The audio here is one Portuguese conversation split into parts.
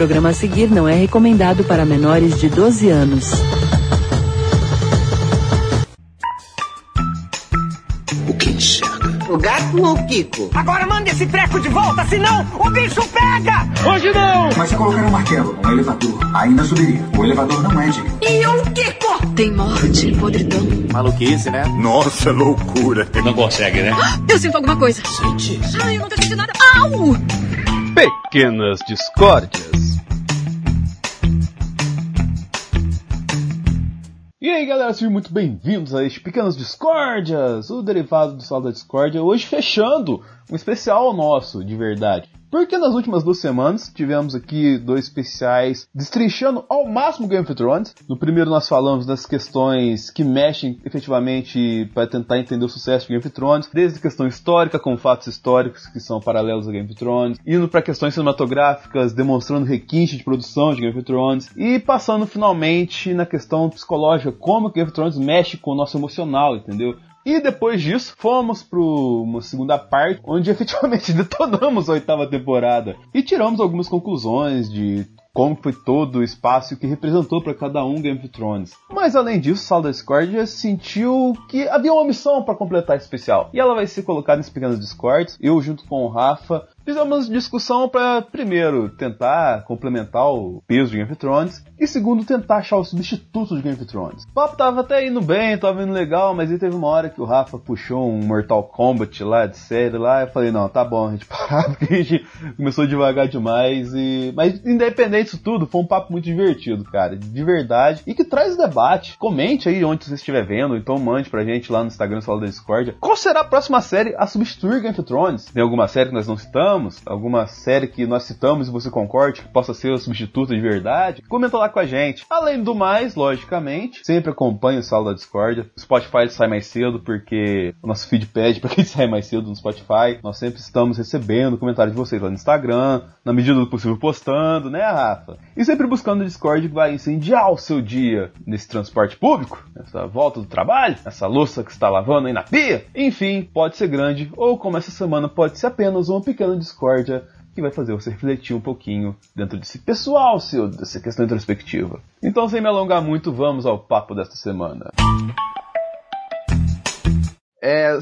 programa a seguir não é recomendado para menores de 12 anos. O que enxerga? O gato ou o Kiko? Agora manda esse treco de volta, senão o bicho pega! Hoje não! Mas se colocar um martelo, um elevador, ainda subiria. O elevador não é digno. E o Kiko? Tem morte, podridão. Maluquice, né? Nossa, loucura. Não consegue, né? Eu sinto alguma coisa. Sente. Ai, eu não tô sentindo nada. Au! Pequenas discórdias. E aí galera, sejam muito bem-vindos a este Pequenas Discórdias, o derivado do Sal da Discórdia, hoje fechando um especial nosso, de verdade. Porque nas últimas duas semanas tivemos aqui dois especiais destrinchando ao máximo Game of Thrones. No primeiro nós falamos das questões que mexem efetivamente para tentar entender o sucesso de Game of Thrones, desde questão histórica, como fatos históricos que são paralelos a Game of Thrones, indo para questões cinematográficas, demonstrando requinte de produção de Game of Thrones, e passando finalmente na questão psicológica, como Game of Thrones mexe com o nosso emocional, entendeu? E depois disso, fomos para uma segunda parte, onde efetivamente detonamos a oitava temporada e tiramos algumas conclusões de como foi todo o espaço que representou para cada um Game of Thrones. Mas além disso, Sala da Discordia sentiu que havia uma missão para completar esse especial. E ela vai ser colocada nesse pequenos Discords. Eu, junto com o Rafa, fizemos discussão para, primeiro, tentar complementar o peso de Game of Thrones. E segundo, tentar achar o substituto de Game of Thrones. O papo tava até indo bem, tava indo legal, mas aí teve uma hora que o Rafa puxou um Mortal Kombat lá de série lá. Eu falei, não, tá bom, a gente parar, porque a gente começou devagar demais. e Mas independente disso tudo, foi um papo muito divertido, cara. De verdade. E que traz debate. Comente aí onde você estiver vendo, então mande pra gente lá no Instagram, Sala da Discord. Qual será a próxima série a substituir Game of Thrones? Tem alguma série que nós não citamos? Alguma série que nós citamos e você concorde que possa ser o substituto de verdade? Comenta lá com a gente. Além do mais, logicamente, sempre acompanhe o Sala da Discord. O Spotify sai mais cedo porque o nosso feed pede para que ele saia mais cedo no Spotify. Nós sempre estamos recebendo comentários de vocês lá no Instagram, na medida do possível postando, né, Rafa? E sempre buscando o Discord que vai incendiar o seu dia nesse transporte público, nessa volta do trabalho, nessa louça que está lavando aí na pia. Enfim, pode ser grande ou como essa semana pode ser apenas uma pequena discórdia que vai fazer você refletir um pouquinho dentro desse pessoal seu, dessa questão introspectiva. Então, sem me alongar muito, vamos ao papo desta semana. É,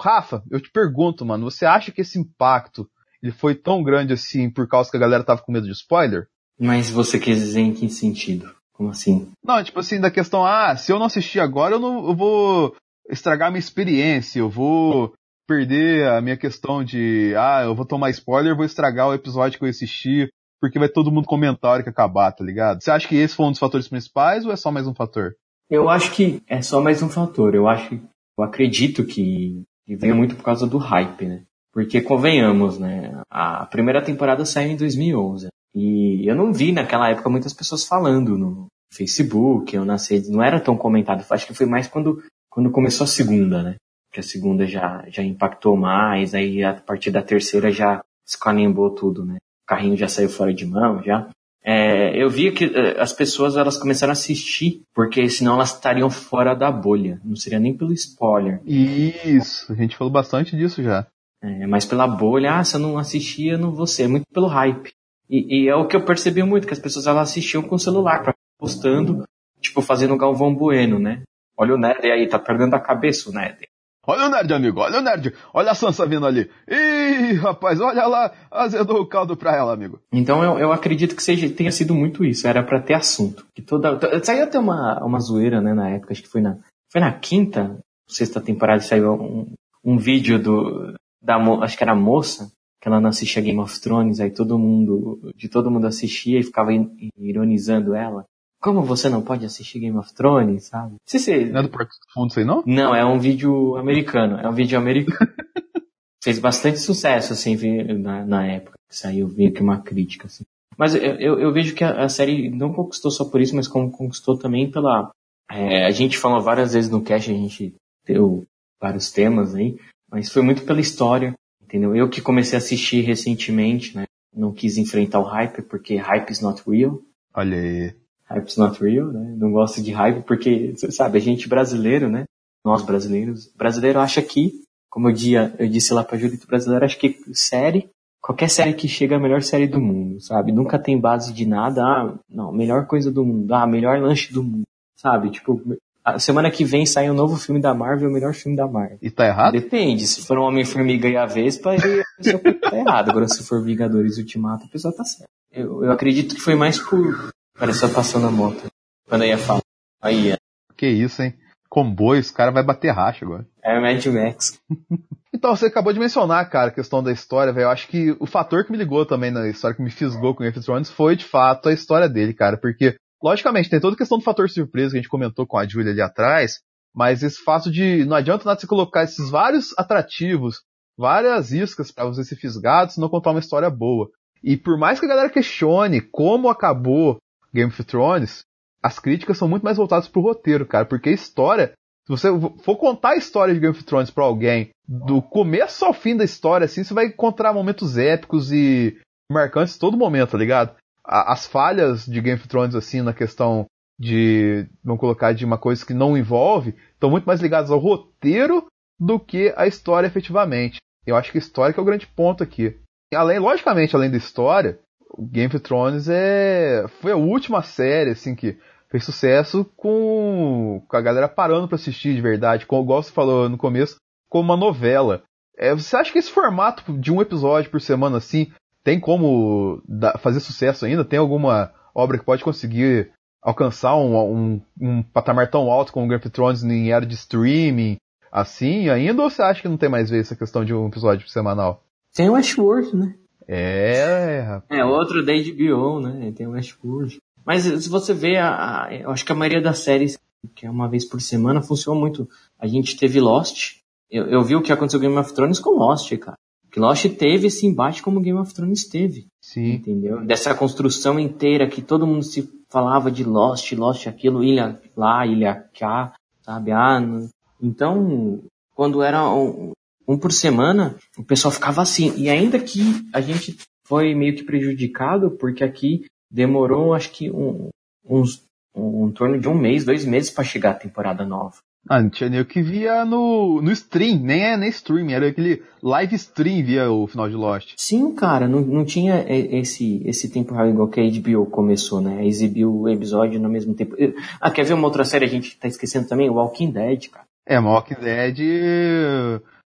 Rafa, eu te pergunto, mano, você acha que esse impacto ele foi tão grande assim por causa que a galera tava com medo de spoiler? Mas você quer dizer em que sentido? Como assim? Não, tipo assim, da questão, ah, se eu não assistir agora, eu, não, eu vou estragar minha experiência, eu vou perder a minha questão de, ah, eu vou tomar spoiler, vou estragar o episódio que eu assisti, porque vai todo mundo comentar a hora que acabar, tá ligado? Você acha que esse foi um dos fatores principais ou é só mais um fator? Eu acho que é só mais um fator. Eu acho, eu acredito que, veio muito por causa do hype, né? Porque convenhamos, né? A primeira temporada saiu em 2011. E eu não vi naquela época muitas pessoas falando no Facebook ou nas redes, não era tão comentado. Acho que foi mais quando, quando começou a segunda, né? Que a segunda já, já impactou mais, aí a partir da terceira já escanimbou tudo, né? O carrinho já saiu fora de mão, já. É, eu via que as pessoas elas começaram a assistir, porque senão elas estariam fora da bolha. Não seria nem pelo spoiler. Isso, a gente falou bastante disso já. É, mas pela bolha, ah, se eu não assistia, eu não vou ser. É muito pelo hype. E, e, é o que eu percebi muito, que as pessoas elas assistiam com o celular, pra, postando, tipo, fazendo o Galvão Bueno, né? Olha o nerd aí, tá perdendo a cabeça o nerd. Olha o nerd, amigo, olha o nerd. Olha a Sansa vindo ali. Ih, rapaz, olha lá, azedou o caldo pra ela, amigo. Então eu, eu acredito que seja, tenha sido muito isso, era para ter assunto. Que toda, saiu até uma, uma zoeira, né, na época, acho que foi na, foi na quinta, sexta temporada, saiu um, um vídeo do, da, acho que era a moça, que ela não assistia Game of Thrones, aí todo mundo, de todo mundo assistia e ficava ironizando ela. Como você não pode assistir Game of Thrones, sabe? Se você... Não é do Porto do Fundo isso aí, não? Não, é um vídeo americano. É um vídeo americano. Fez bastante sucesso, assim, na, na época. Saiu meio que uma crítica, assim. Mas eu, eu, eu vejo que a, a, série não conquistou só por isso, mas como conquistou também pela... É, a gente falou várias vezes no cast, a gente deu vários temas aí, mas foi muito pela história, entendeu? Eu que comecei a assistir recentemente, né? Não quis enfrentar o hype, porque hype is not real. Olha aí. Hype is not real, né? Não gosto de hype porque, sabe, a gente brasileiro, né? Nós brasileiros, brasileiro acha que, como eu, dia, eu disse lá pra Julito brasileiro, acha que série, qualquer série que chega é a melhor série do mundo, sabe? Nunca tem base de nada. Ah, não, melhor coisa do mundo. Ah, melhor lanche do mundo, sabe? Tipo, a semana que vem sai um novo filme da Marvel, o melhor filme da Marvel. E tá errado? Depende. Se for um Homem-Formiga e a Vespa, a pessoa tá errado. Agora, se for Vingadores Ultimato, a pessoa tá certa. Eu, eu acredito que foi mais por... Pareceu passando a moto. Quando eu ia falar. Aí, é. Que isso, hein? Comboio, esse cara vai bater racha agora. É Mad Max. Então, você acabou de mencionar, cara, a questão da história, velho. Eu acho que o fator que me ligou também na história, que me fisgou com Game of Thrones, foi de fato a história dele, cara. Porque, logicamente, tem toda a questão do fator surpresa que a gente comentou com a Julia ali atrás, mas esse fato de não adianta nada você colocar esses vários atrativos, várias iscas para você ser fisgado se não contar uma história boa. E por mais que a galera questione como acabou Game of Thrones, as críticas são muito mais voltadas pro roteiro, cara, porque a história se você for contar a história de Game of Thrones pra alguém, do começo ao fim da história, assim, você vai encontrar momentos épicos e marcantes todo momento, tá ligado? As falhas de Game of Thrones, assim, na questão de, vamos colocar, de uma coisa que não envolve, estão muito mais ligadas ao roteiro do que à história efetivamente. Eu acho que a história que é o grande ponto aqui. Além, logicamente, além da história, o Game of Thrones é foi a última série assim que fez sucesso com, com a galera parando para assistir de verdade, como igual você falou no começo, como uma novela. É, você acha que esse formato de um episódio por semana assim tem como dar, fazer sucesso ainda? Tem alguma obra que pode conseguir alcançar um, um, um patamar tão alto como o Game of Thrones em era de streaming assim ainda? Ou você acha que não tem mais ver essa questão de um episódio semanal? Tem o Westworld, né? É, rapaz. É, outro da HBO, né? Tem o Westworld. Mas se você vê, a, a, eu acho que a maioria das séries, que é uma vez por semana, funciona muito. A gente teve Lost. Eu, eu vi o que aconteceu com Game of Thrones com Lost, cara. Que Lost teve esse embate como Game of Thrones teve. Sim. Entendeu? Dessa construção inteira que todo mundo se falava de Lost, Lost aquilo, ilha lá, ilha cá, sabe? Ah, não. Então, quando era um, um por semana, o pessoal ficava assim. E ainda que a gente foi meio que prejudicado, porque aqui demorou acho que um, uns um, em torno de um mês, dois meses para chegar a temporada nova. Ah, não tinha nem o que via no, no stream, nem é nem stream, era aquele live stream via o final de Lost. Sim, cara, não, não tinha esse, esse tempo real igual que a HBO começou, né? Exibiu o episódio no mesmo tempo. Ah, quer ver uma outra série a gente tá esquecendo também? Walking Dead, cara. É, Walking Dead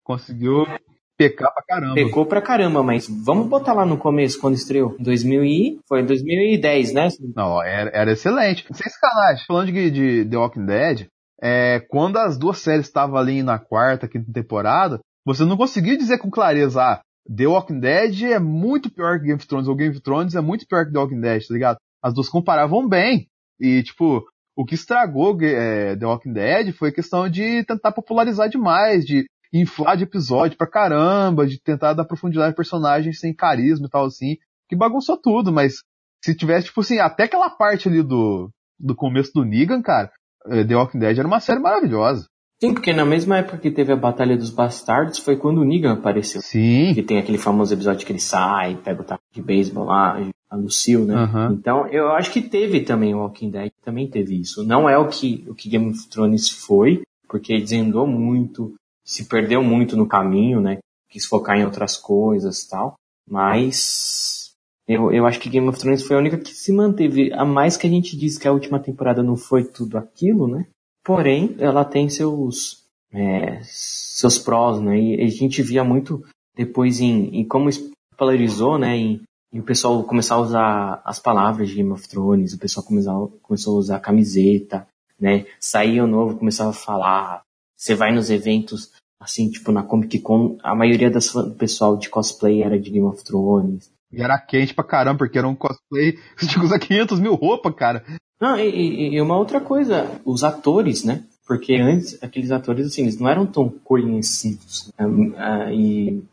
conseguiu pecar pra caramba. Pecou pra caramba, mas vamos botar lá no começo, quando estreou. 2000 e... Foi 2010, né? Não, era, era excelente. Sem sacanagem, falando de, de The Walking Dead, é, quando as duas séries estavam ali na quarta, quinta temporada, você não conseguia dizer com clareza, ah, The Walking Dead é muito pior que Game of Thrones, ou Game of Thrones é muito pior que The Walking Dead, tá ligado? As duas comparavam bem. E, tipo, o que estragou é, The Walking Dead foi a questão de tentar popularizar demais, de inflar de episódio pra caramba, de tentar dar profundidade a personagens sem carisma e tal assim, que bagunçou tudo, mas se tivesse, tipo assim, até aquela parte ali do, do começo do Negan, cara, eh, The Walking Dead era uma série maravilhosa. Sim, porque na mesma época que teve a Batalha dos Bastardos foi quando o Negan apareceu. Sim. Que tem aquele famoso episódio que ele sai, pega o taco de beisebol lá, a Lucille, né? Uhum. Então, eu acho que teve também o Walking Dead, também teve isso. Não é o que, o que Game of Thrones foi, porque desandou muito, se perdeu muito no caminho, né? Quis focar em outras coisas tal. Mas eu, eu acho que Game of Thrones foi a única que se manteve. A mais que a gente diz que a última temporada não foi tudo aquilo, né? Porém, ela tem seus, é, seus prós, né? E a gente via muito depois em, em como polarizou, né? Em, e o pessoal começar a usar as palavras de Game of Thrones, o pessoal começou, a usar camiseta, né? Saía o novo, começava a falar. Você vai nos eventos, assim, tipo na Comic Con, a maioria das, do pessoal de cosplay era de Game of Thrones. E era quente pra caramba, porque era um cosplay, que usar 500 mil roupas, cara. Não, e, e, uma outra coisa, os atores, né? Porque antes, aqueles atores, assim, eles não eram tão conhecidos. Uh, e...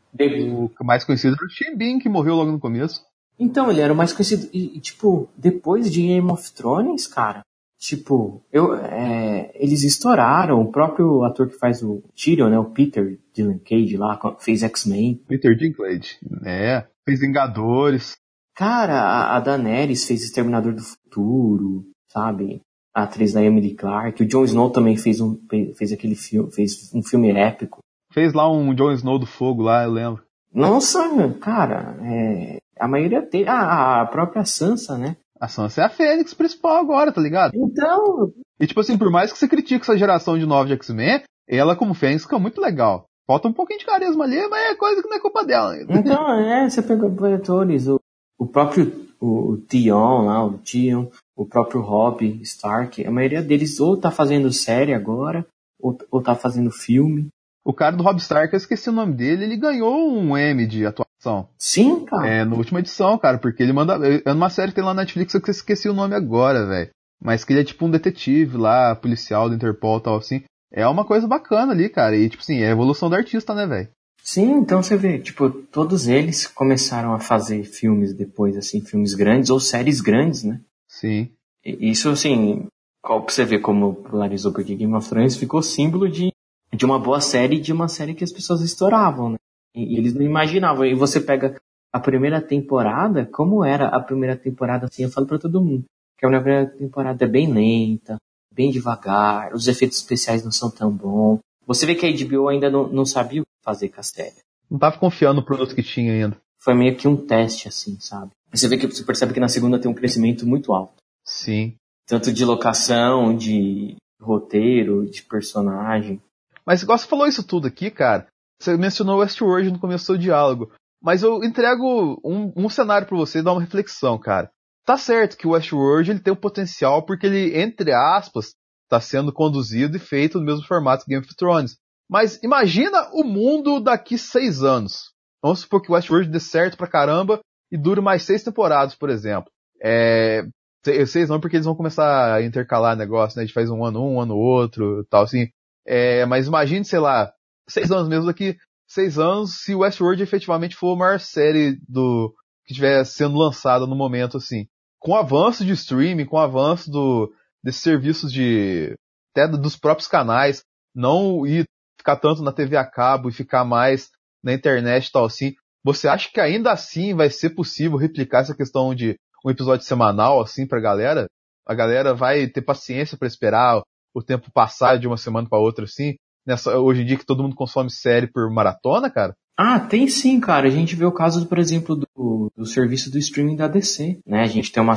O mais conhecido era o Shin que morreu logo no começo. Então, ele era o mais conhecido. E, tipo, depois de Game of Thrones, cara, tipo, eu, é, eles estouraram. O próprio ator que faz o Tyrion, né? O Peter Cage lá, fez X-Men. Peter Dinklage, né? Fez Vingadores. Cara, a, a Daenerys fez Exterminador do Futuro, sabe? A atriz da Emily Clark. O Jon Snow também fez um, fez aquele filme, fez um filme épico. Fez lá um Jon Snow do Fogo lá, eu lembro. Nossa, cara, é, a maioria tem. Ah, a própria Sansa, né? A Sansa é a Fênix principal agora, tá ligado? Então. E tipo assim, por mais que você critique essa geração de 9 de X-Men, ela como Fênix fica muito legal. Falta um pouquinho de carisma ali, mas é coisa que não é culpa dela. Então, é, você pega atores, o, o próprio o, o Tion lá, o Tion, o próprio Rob Stark, a maioria deles ou tá fazendo série agora, ou, ou tá fazendo filme. O cara do Rob Stark, eu esqueci o nome dele, ele ganhou um M de atuação. Sim, cara. É, na última edição, cara, porque ele manda. É numa série que tem lá na Netflix, eu esqueci o nome agora, velho. Mas que ele é tipo um detetive lá, policial do Interpol e tal, assim. É uma coisa bacana ali, cara. E, tipo assim, é a evolução do artista, né, velho? Sim, então você vê, tipo, todos eles começaram a fazer filmes depois, assim, filmes grandes ou séries grandes, né? Sim. E isso, assim, você vê como polarizou, porque Game of Thrones ficou símbolo de, de uma boa série, de uma série que as pessoas estouravam, né? E, e eles não imaginavam. E você pega a primeira temporada, como era a primeira temporada, assim, eu falo pra todo mundo, que a primeira temporada é bem lenta, bem devagar, os efeitos especiais não são tão bons. Você vê que a HBO ainda não, não sabia fazer com a série. Não tava confiando no produto que tinha ainda. Foi meio que um teste, assim, sabe? Você vê que você percebe que na segunda tem um crescimento muito alto. Sim. Tanto de locação, de roteiro, de personagem. Mas igual você falou isso tudo aqui, cara. Você mencionou Westworld no começo do diálogo. Mas eu entrego um, um cenário para você dar uma reflexão, cara. Tá certo que o Westworld ele tem um potencial porque ele, entre aspas, está sendo conduzido e feito no mesmo formato que Game of Thrones. Mas imagina o mundo daqui seis anos. Vamos supor que o Westworld dê certo pra caramba e dure mais seis temporadas, por exemplo. É, seis não, porque eles vão começar a intercalar negócio, né? A gente faz um ano um, um ano outro, tal assim. É, mas imagine, sei lá, seis anos mesmo daqui, seis anos, se Westworld efetivamente for a maior série do que estiver sendo lançada no momento, assim. Com o avanço de streaming, com o avanço do, desses serviços de, até dos próprios canais, não ir ficar tanto na TV a cabo e ficar mais na internet e tal assim. Você acha que ainda assim vai ser possível replicar essa questão de um episódio semanal assim pra galera? A galera vai ter paciência para esperar o tempo passar de uma semana para outra assim? Nessa, hoje em dia que todo mundo consome série por maratona, cara? Ah, tem sim, cara. A gente vê o caso, por exemplo, do, do serviço do streaming da DC, né? A gente tem uma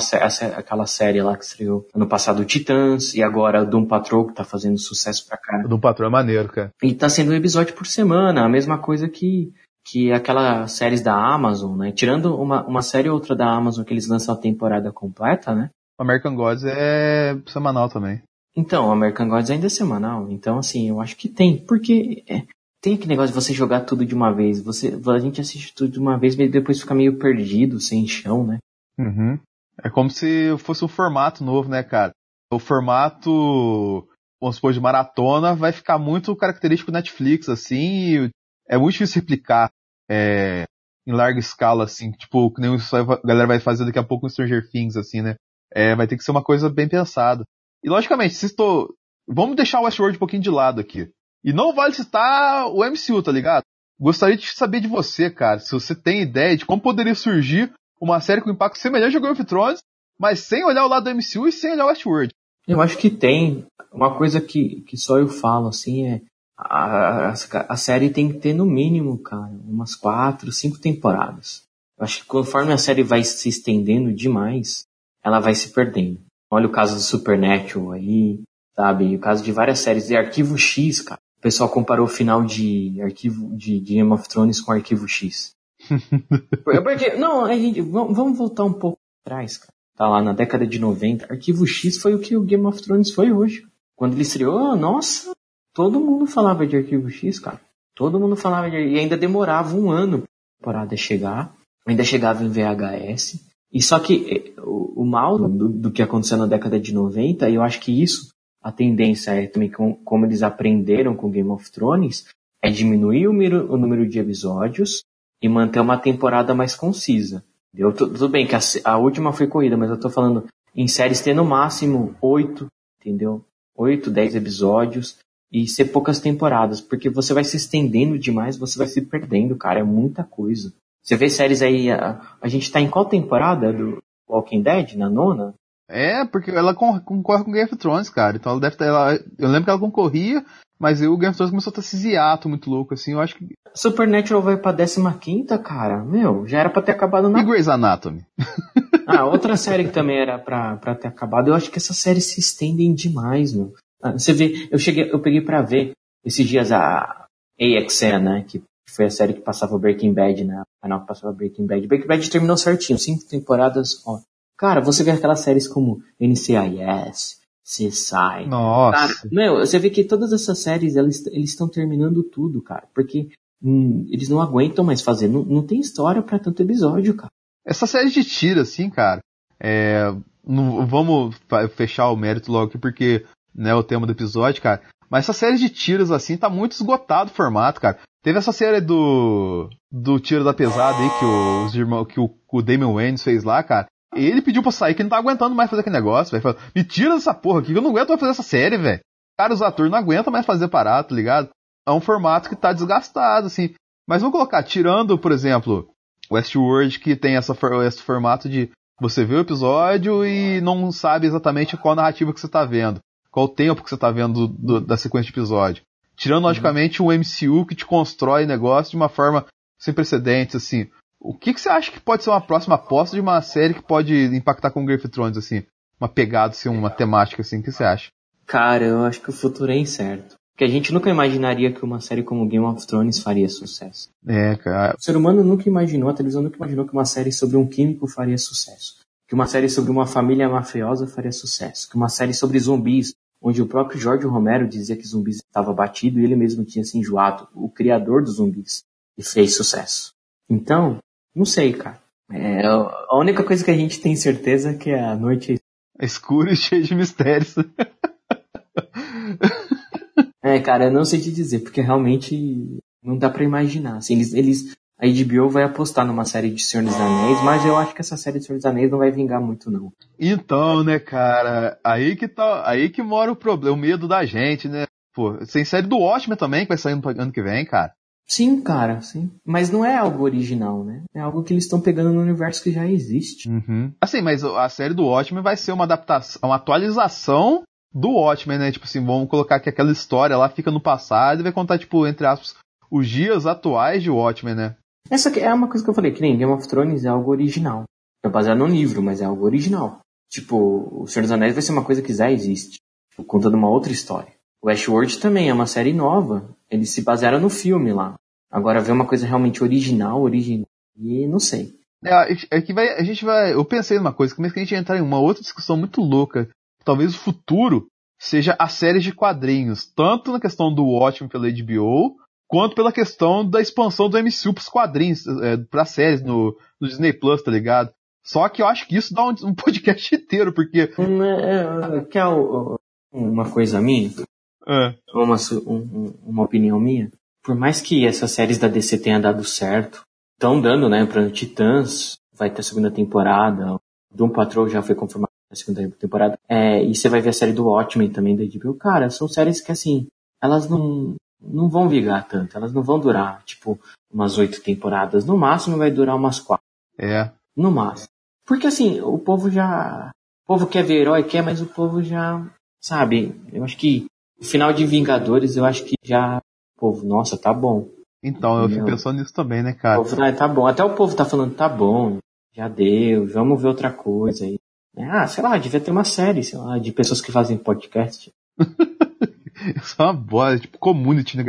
aquela série lá que estreou ano passado, Titãs, e agora Doom Patrol, que tá fazendo sucesso pra cá. Doom Patrol é maneiro, cara. E tá sendo um episódio por semana, a mesma coisa que que aquelas séries da Amazon, né? Tirando uma, uma série ou outra da Amazon que eles lançam a temporada completa, né? American Gods é semanal também. Então, American Gods ainda é semanal. Então, assim, eu acho que tem. Porque é, tem aquele negócio de você jogar tudo de uma vez. Você, a gente assiste tudo de uma vez e depois fica meio perdido, sem chão, né? Uhum. É como se fosse um formato novo, né, cara? O formato, vamos supor, de maratona vai ficar muito característico Netflix, assim, e é muito difícil replicar é, em larga escala, assim, tipo, que nem a galera vai fazer daqui a pouco no Stranger Things, assim, né? É, vai ter que ser uma coisa bem pensada. E logicamente, se estou. Vamos deixar o Westworld um pouquinho de lado aqui. E não vale citar o MCU, tá ligado? Gostaria de saber de você, cara, se você tem ideia de como poderia surgir uma série com impacto semelhante a Game of Thrones, mas sem olhar o lado do MCU e sem olhar o Westworld. Eu acho que tem. Uma coisa que, que só eu falo, assim, é a, a, a série tem que ter no mínimo, cara, umas quatro, cinco temporadas. Eu acho que conforme a série vai se estendendo demais, ela vai se perdendo. Olha o caso do Supernatural aí, sabe? O caso de várias séries de Arquivo X, cara pessoal comparou o final de arquivo de Game of Thrones com Arquivo X. Porque, não, a gente, vamos voltar um pouco atrás, cara. Tá lá na década de 90. Arquivo X foi o que o Game of Thrones foi hoje. Quando ele estreou, nossa, todo mundo falava de Arquivo X, cara. Todo mundo falava de... E ainda demorava um ano pra temporada chegar. Ainda chegava em VHS. E só que eh, o, o mal do, do que aconteceu na década de 90, eu acho que isso a tendência é também com, como eles aprenderam com Game of Thrones, é diminuir o, miro, o número de episódios e manter uma temporada mais concisa. Entendeu? Tudo bem que a, a, última foi corrida, mas eu tô falando em séries ter no máximo oito, entendeu? Oito, dez episódios e ser poucas temporadas, porque você vai se estendendo demais, você vai se perdendo, cara, é muita coisa. Você vê séries aí, a, a gente tá em qual temporada do Walking Dead? Na nona? É, porque ela concorre com Game of Thrones, cara. Então ela deve ter. Ela, eu lembro que ela concorria Mas aí o Game of Thrones começou a ter esse hiato muito louco, assim, eu acho que... Supernatural vai pra 15 cara. Meu, já era pra ter acabado na... E Grey's Anatomy? ah, outra série que também era pra, pra ter acabado. Eu acho que essas séries se estendem demais, meu. Ah, você vê, eu cheguei, eu peguei pra ver esses dias a AXN, né, que foi a série que passava Breaking Bad, o canal que passava Breaking Bad. Breaking Bad terminou certinho, cinco temporadas, ó. Cara, você vê aquelas séries como NCIS, CSI. Nossa. Cara, meu, você vê que todas essas séries, eles estão terminando tudo, cara. Porque hum, eles não aguentam mais fazer. Não, não tem história para tanto episódio, cara. Essa série de tiro, assim, cara, é, não, vamos fechar o mérito logo aqui, porque né, o tema do episódio, cara. Mas essa série de tiros, assim, tá muito esgotado o formato, cara. Teve essa série do. do tiro da pesada aí que, o, os que o, o Damon Waynes fez lá, cara. Ele pediu pra sair que não tá aguentando mais fazer aquele negócio, velho. Me tira dessa porra aqui, que eu não aguento mais fazer essa série, velho. Cara, os atores não aguentam mais fazer parado, tá ligado? É um formato que tá desgastado, assim. Mas vamos colocar, tirando, por exemplo, Westworld, que tem essa, esse formato de você vê o episódio e não sabe exatamente qual narrativa que você tá vendo. Qual tempo que você tá vendo do, do, da sequência de episódio. Tirando, uhum. logicamente, o MCU que te constrói negócio de uma forma sem precedentes, assim. O que, que você acha que pode ser uma próxima aposta de uma série que pode impactar com Game of Thrones, assim? Uma pegada, assim, uma temática, assim, o que você acha? Cara, eu acho que o futuro é incerto. Porque a gente nunca imaginaria que uma série como Game of Thrones faria sucesso. É, cara. O ser humano nunca imaginou, a televisão nunca imaginou que uma série sobre um químico faria sucesso. Que uma série sobre uma família mafiosa faria sucesso. Que uma série sobre zumbis, onde o próprio Jorge Romero dizia que zumbis estava batido e ele mesmo tinha se enjoado. O criador dos zumbis. E fez sucesso. Então, não sei, cara. É, a única coisa que a gente tem certeza é que a noite é escura e cheia de mistérios. é, cara, eu não sei te dizer, porque realmente não dá para imaginar. Assim, eles, eles, a HBO vai apostar numa série de Senhor dos Anéis, mas eu acho que essa série de Senhor dos Anéis não vai vingar muito, não. Então, né, cara, aí que tá, aí que mora o problema, o medo da gente, né? Pô, tem série do Watchmen também que vai sair no ano que vem, cara. Sim, cara, sim. Mas não é algo original, né? É algo que eles estão pegando no universo que já existe. Uhum. Assim, mas a série do Watchmen vai ser uma adaptação, uma atualização do Watchmen, né? Tipo assim, vamos colocar que aquela história lá fica no passado e vai contar, tipo, entre aspas, os dias atuais de Watchmen, né? Essa é uma coisa que eu falei, que nem Game of Thrones é algo original. É baseado num livro, mas é algo original. Tipo, O Senhor dos Anéis vai ser uma coisa que já existe, tipo, contando uma outra história. O Westworld também é uma série nova. Eles se basearam no filme lá. Agora ver uma coisa realmente original, original, e não sei. É, é que vai, a gente vai. Eu pensei numa coisa, mas que a gente entrar em uma outra discussão muito louca. Talvez o futuro seja a série de quadrinhos, tanto na questão do Watchmen pela HBO, quanto pela questão da expansão do MCU pros quadrinhos, é, pra séries no, no Disney Plus, tá ligado? Só que eu acho que isso dá um, um podcast inteiro, porque. É, é, quer uma coisa minha? É. Uma, um, uma opinião minha? Por mais que essas séries da DC tenham dado certo, estão dando, né, pra Titãs, vai ter a segunda temporada, Doom Patrol já foi confirmado na segunda temporada, é, e você vai ver a série do Watchmen também da HBO. Cara, são séries que, assim, elas não, não vão vigar tanto, elas não vão durar, tipo, umas oito temporadas. No máximo vai durar umas quatro. É. No máximo. Porque, assim, o povo já... O povo quer ver herói, quer, mas o povo já... Sabe, eu acho que o final de Vingadores, eu acho que já. Povo, nossa, tá bom. Então, eu fico pensando nisso também, né, cara? Povo, ah, tá bom. Até o povo tá falando, tá bom, já deu, vamos ver outra coisa aí. Ah, sei lá, devia ter uma série, sei lá, de pessoas que fazem podcast. Isso é uma boa, tipo community, né?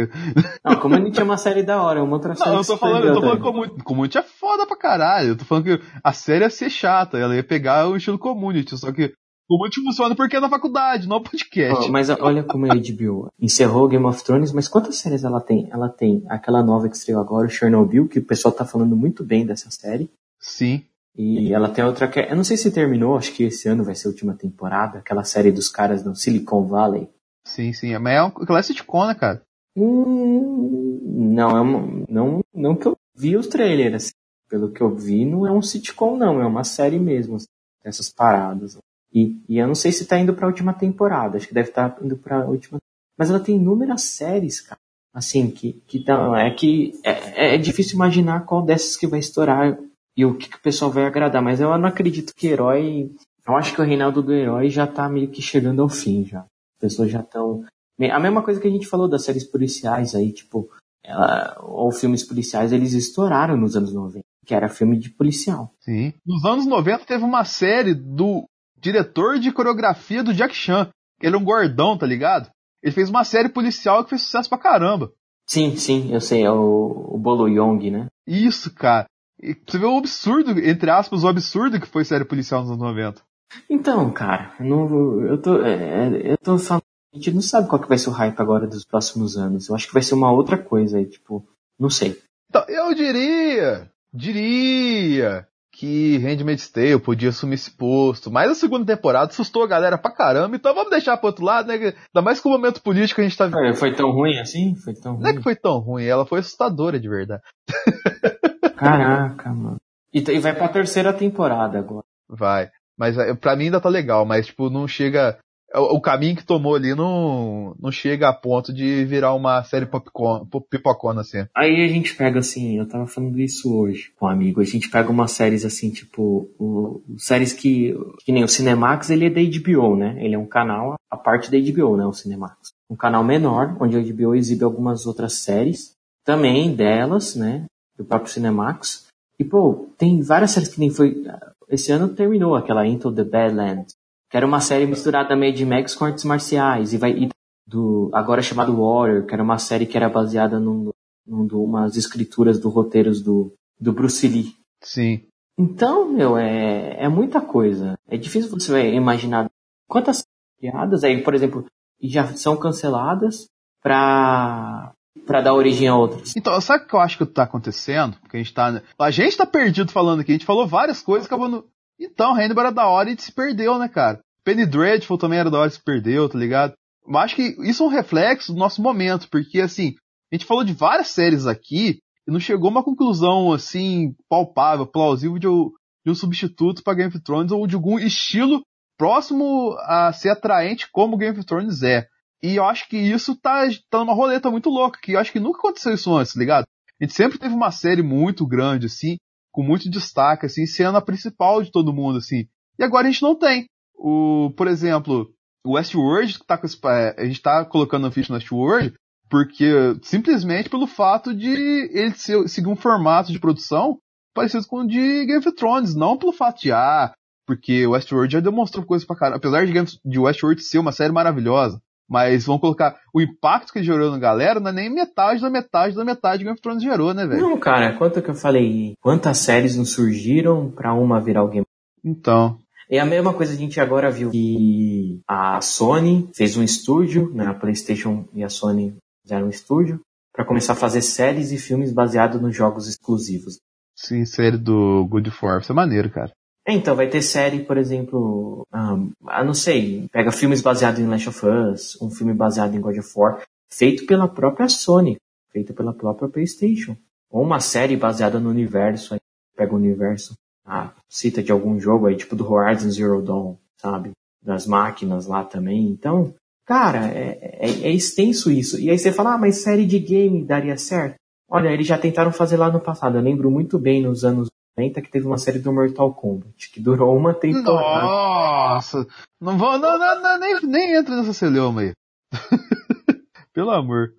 Não, community é uma série da hora, é uma outra série. Não, eu tô falando, eu tô falando community. Community é foda pra caralho. Eu tô falando que a série ia ser chata, ela ia pegar o estilo community, só que o muito funciona porque é na faculdade, não é podcast. Oh, mas olha como é a HBO. Encerrou Game of Thrones, mas quantas séries ela tem? Ela tem aquela nova que estreou agora, o Chernobyl, que o pessoal tá falando muito bem dessa série. Sim. E ela tem outra que. Eu não sei se terminou, acho que esse ano vai ser a última temporada, aquela série dos caras no Silicon Valley. Sim, sim. Mas é sitcom, né, cara? Hum, não, é uma, não, não que eu vi os trailers. Assim. Pelo que eu vi, não é um sitcom, não. É uma série mesmo. Assim, essas paradas. E, e eu não sei se está indo para a última temporada, acho que deve estar tá indo para a última. Mas ela tem inúmeras séries, cara. Assim, que, que tá, é que é, é difícil imaginar qual dessas que vai estourar e o que, que o pessoal vai agradar. Mas eu não acredito que herói. Eu acho que o Reinaldo do Herói já tá meio que chegando ao fim já. As pessoas já estão A mesma coisa que a gente falou das séries policiais aí, tipo, ela, ou filmes policiais, eles estouraram nos anos 90, que era filme de policial. Sim. Nos anos 90 teve uma série do diretor de coreografia do Jack Chan. Ele é um gordão, tá ligado? Ele fez uma série policial que fez sucesso pra caramba. Sim, sim, eu sei, é o, o Bolo Yong, né? Isso, cara. E você vê o absurdo, entre aspas, o absurdo que foi série policial nos anos 90. Então, cara, eu, não, eu tô. É, eu tô falando. A gente não sabe qual que vai ser o hype agora dos próximos anos. Eu acho que vai ser uma outra coisa aí, tipo, não sei. Então, eu diria, diria que Handmaid's Tale podia assumir esse posto, mas a segunda temporada assustou a galera pra caramba, então vamos deixar pro outro lado, né? Ainda mais com o momento político que a gente tá vivendo. Foi tão ruim assim? Foi tão ruim. Não é que foi tão ruim, ela foi assustadora de verdade. Caraca, mano. E, e vai pra terceira temporada agora. Vai. Mas é, pra mim ainda tá legal, mas tipo, não chega. O, o caminho que tomou ali não, não chega a ponto de virar uma série popcorn, pipocona assim. Aí a gente pega assim, eu tava falando isso hoje com um amigo, a gente pega umas séries assim, tipo, o, séries que, que nem o Cinemax, ele é da HBO, né? Ele é um canal, a parte da HBO, né? O Cinemax. Um canal menor, onde a HBO exibe algumas outras séries, também delas, né? Do próprio Cinemax. E, pô, tem várias séries que nem foi esse ano terminou aquela Into the Badlands, que era uma série misturada meio de Max com artes marciais, e vai e do agora chamado Warrior, que era uma série que era baseada num, num umas escrituras do roteiros do, do Bruce Lee. Sim. Então, meu, é, é muita coisa. É difícil você imaginar quantas piadas aí, por exemplo, já são canceladas para para dar origem a outras. Então, sabe o que eu acho que tá acontecendo? Porque a gente tá. A gente tá perdido falando aqui, a gente falou várias coisas, acabando. Então, Hannibal era da hora e se perdeu, né, cara? Penny Dreadful também era da hora e se perdeu, tá ligado? Eu acho que isso é um reflexo do nosso momento, porque assim, a gente falou de várias séries aqui e não chegou a uma conclusão assim, palpável, plausível de, de um substituto para Game of Thrones ou de algum estilo próximo a ser atraente como Game of Thrones é. E eu acho que isso tá, tá numa roleta muito louca, que eu acho que nunca aconteceu isso antes, tá ligado? A gente sempre teve uma série muito grande, assim, com muito destaque, assim, sendo a principal de todo mundo, assim. E agora a gente não tem. O, por exemplo, o Westworld, tá com, é, a gente tá colocando a ficha no Westworld, porque simplesmente pelo fato de ele ser, seguir um formato de produção parecido com o de Game of Thrones, não pelo fato de, ah, porque o Westworld já demonstrou coisas pra caramba. Apesar de, de Westworld ser uma série maravilhosa, mas vão colocar o impacto que ele gerou na galera não é nem metade da metade da metade que Game of Thrones gerou, né, velho? Não, cara, quanto que eu falei? Quantas séries não surgiram pra uma virar alguém? Então. É a mesma coisa que a gente agora viu que a Sony fez um estúdio, né? A PlayStation e a Sony fizeram um estúdio para começar a fazer séries e filmes baseados nos jogos exclusivos. Sim, série do Good Force é maneiro, cara. É, então, vai ter série, por exemplo, ah, não sei, pega filmes baseados em Last of Us, um filme baseado em God of War, feito pela própria Sony, feito pela própria PlayStation. Ou uma série baseada no universo, aí pega o universo, ah, cita de algum jogo aí, tipo do Horizon Zero Dawn, sabe? Das máquinas lá também. Então, cara, é, é, é extenso isso. E aí você fala, ah, mas série de game daria certo? Olha, eles já tentaram fazer lá no passado. Eu lembro muito bem nos anos 90 que teve uma série do Mortal Kombat, que durou uma temporada. Nossa! Não vou, não, não, não nem, nem entra nessa celeuma aí. Pelo amor.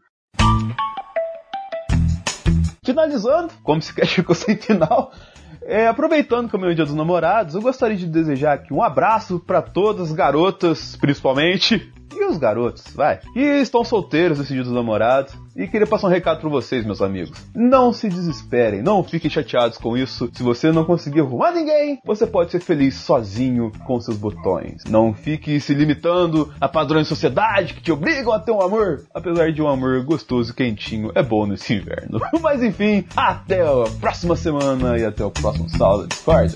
Finalizando, como se ficou sem final, é, aproveitando que é o meu dia dos namorados, eu gostaria de desejar aqui um abraço para todas as garotas, principalmente, e os garotos, vai, que estão solteiros nesse dia dos namorados. E queria passar um recado para vocês, meus amigos. Não se desesperem, não fiquem chateados com isso. Se você não conseguir arrumar ninguém, você pode ser feliz sozinho com seus botões. Não fique se limitando a padrões de sociedade que te obrigam a ter um amor. Apesar de um amor gostoso e quentinho, é bom nesse inverno. Mas enfim, até a próxima semana e até o próximo Sala Discord.